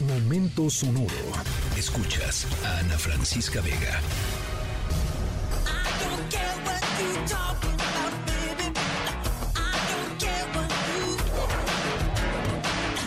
Momento sonoro. Escuchas a Ana Francisca Vega.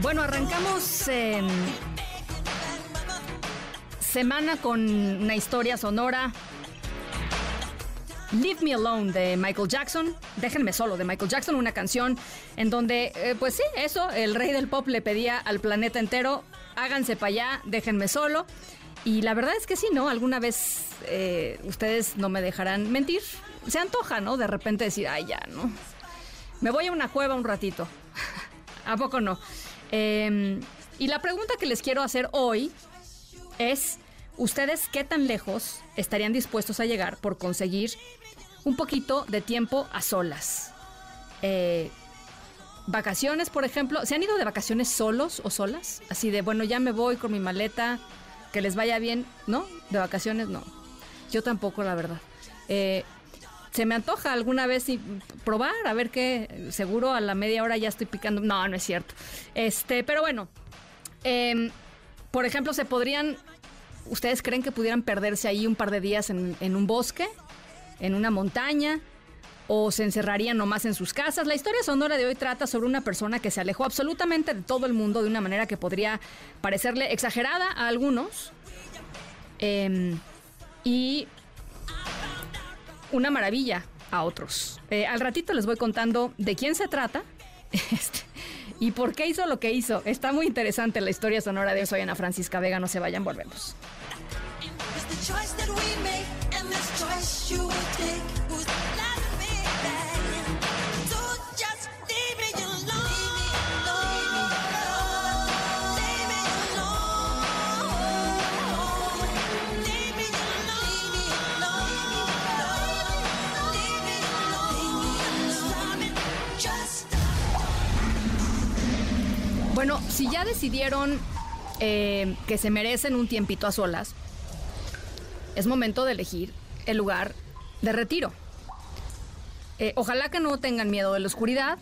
Bueno, arrancamos eh, semana con una historia sonora. Leave Me Alone de Michael Jackson, Déjenme solo de Michael Jackson, una canción en donde, eh, pues sí, eso, el rey del pop le pedía al planeta entero, háganse para allá, déjenme solo. Y la verdad es que sí, ¿no? Alguna vez eh, ustedes no me dejarán mentir. Se antoja, ¿no? De repente decir, ay, ya, ¿no? Me voy a una cueva un ratito. ¿A poco no? Em, y la pregunta que les quiero hacer hoy es, ¿ustedes qué tan lejos estarían dispuestos a llegar por conseguir un poquito de tiempo a solas? Eh, vacaciones, por ejemplo, ¿se han ido de vacaciones solos o solas? Así de, bueno, ya me voy con mi maleta, que les vaya bien, ¿no? De vacaciones, no. Yo tampoco, la verdad. Eh, se me antoja alguna vez probar, a ver qué, seguro a la media hora ya estoy picando. No, no es cierto. Este, pero bueno, em, por ejemplo, se podrían, ¿ustedes creen que pudieran perderse ahí un par de días en un bosque, en una montaña? O se encerrarían nomás en sus casas. La historia sonora de hoy trata sobre una persona que se alejó absolutamente de todo el mundo de una manera que podría parecerle exagerada a algunos. Em, y una maravilla a otros. Eh, al ratito les voy contando de quién se trata este, y por qué hizo lo que hizo. Está muy interesante la historia sonora de. Soy Ana Francisca Vega, no se vayan, volvemos. Bueno, si ya decidieron eh, que se merecen un tiempito a solas, es momento de elegir el lugar de retiro. Eh, ojalá que no tengan miedo de la oscuridad,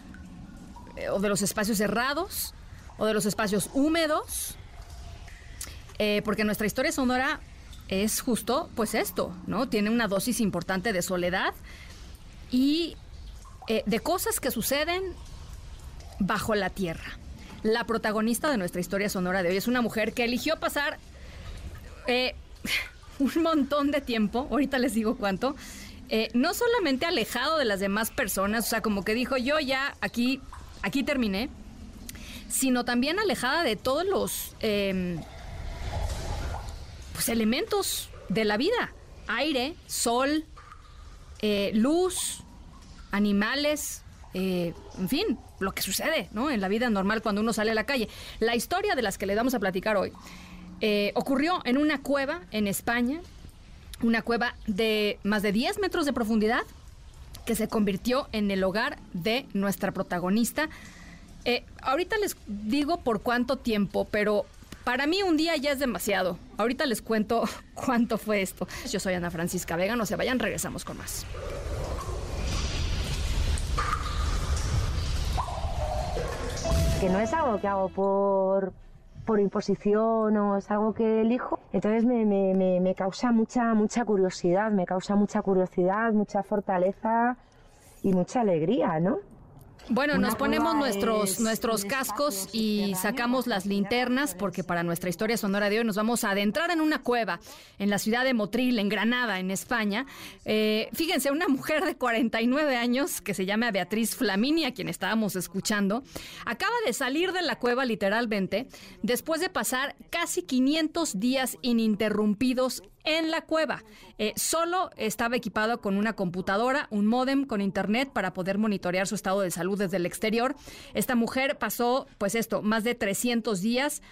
eh, o de los espacios cerrados, o de los espacios húmedos, porque nuestra historia sonora es justo, pues esto, ¿no? Tiene una dosis importante de soledad y de cosas que suceden bajo la tierra la protagonista de nuestra historia sonora de hoy. Es una mujer que eligió pasar eh, un montón de tiempo, ahorita les digo cuánto, eh, no solamente alejado de las demás personas, o sea, como que dijo yo ya aquí, aquí terminé, sino también alejada de todos los em, pues, elementos de la vida. Aire, sol, eh, luz, animales, en fin, lo que sucede ¿no? en la vida normal cuando uno sale a la calle. La historia de las que le vamos a platicar hoy eh, ocurrió en una cueva en España, una cueva de más de 10 metros de profundidad que se convirtió en el hogar de nuestra protagonista. Eh, ahorita les digo por cuánto tiempo, pero para mí un día ya es demasiado. Ahorita les cuento cuánto fue esto. Yo soy Ana Francisca Vega, no se vayan, regresamos con más. Que no es algo que hago por, por imposición o es algo que elijo. Entonces me, me, me, causa mucha, mucha curiosidad, me causa mucha curiosidad, mucha fortaleza y mucha alegría, ¿no? Bueno, nos ponemos nuestros, nuestros cascos y sacamos las linternas porque para nuestra historia sonora de hoy nos vamos a adentrar en una cueva en la ciudad de Motril, en Granada, en España. Eh, fíjense, una mujer de 49 años que se llama Beatriz Flamini, a quien estábamos escuchando, acaba de salir de la cueva literalmente después de pasar casi 500 días ininterrumpidos en la cueva. Eh, solo estaba equipado con una computadora, un módem con internet para poder monitorear su estado de salud desde el exterior. Esta mujer pasó, pues esto, más de 300 días.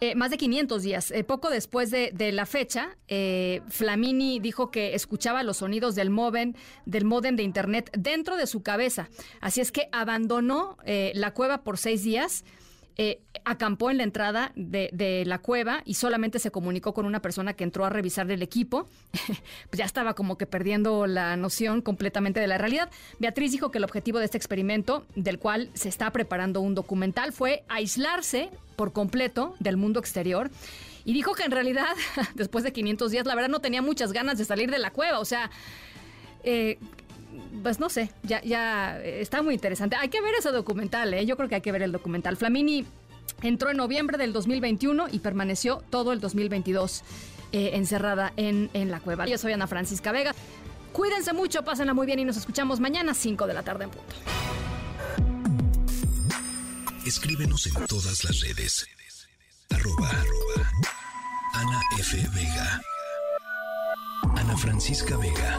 Eh, más de 500 días. Eh, poco después de, la fecha, Flamini dijo que escuchaba los sonidos del módem, del módem de internet dentro de su cabeza. Así es que abandonó la cueva por seis días eh, acampó en la entrada de, la cueva y solamente se comunicó con una persona que entró a revisar el equipo. pues ya estaba como que perdiendo la noción completamente de la realidad. Beatriz dijo que el objetivo de este experimento, del cual se está preparando un documental, fue aislarse por completo del mundo exterior. Y dijo que en realidad, después de 500 días, la verdad no tenía muchas ganas de salir de la cueva. O sea, eh, pues no sé, ya, ya está muy interesante. Hay que ver ese documental, ¿eh? yo creo que hay que ver el documental. Flamini entró en noviembre del 2021 y permaneció todo el 2022 eh, encerrada en, en la cueva. Yo soy Ana Francisca Vega. Cuídense mucho, pásenla muy bien y nos escuchamos mañana 5 de la tarde en punto. Escríbenos en todas las redes. Arroba, Ana F. Vega. Ana Francisca Vega.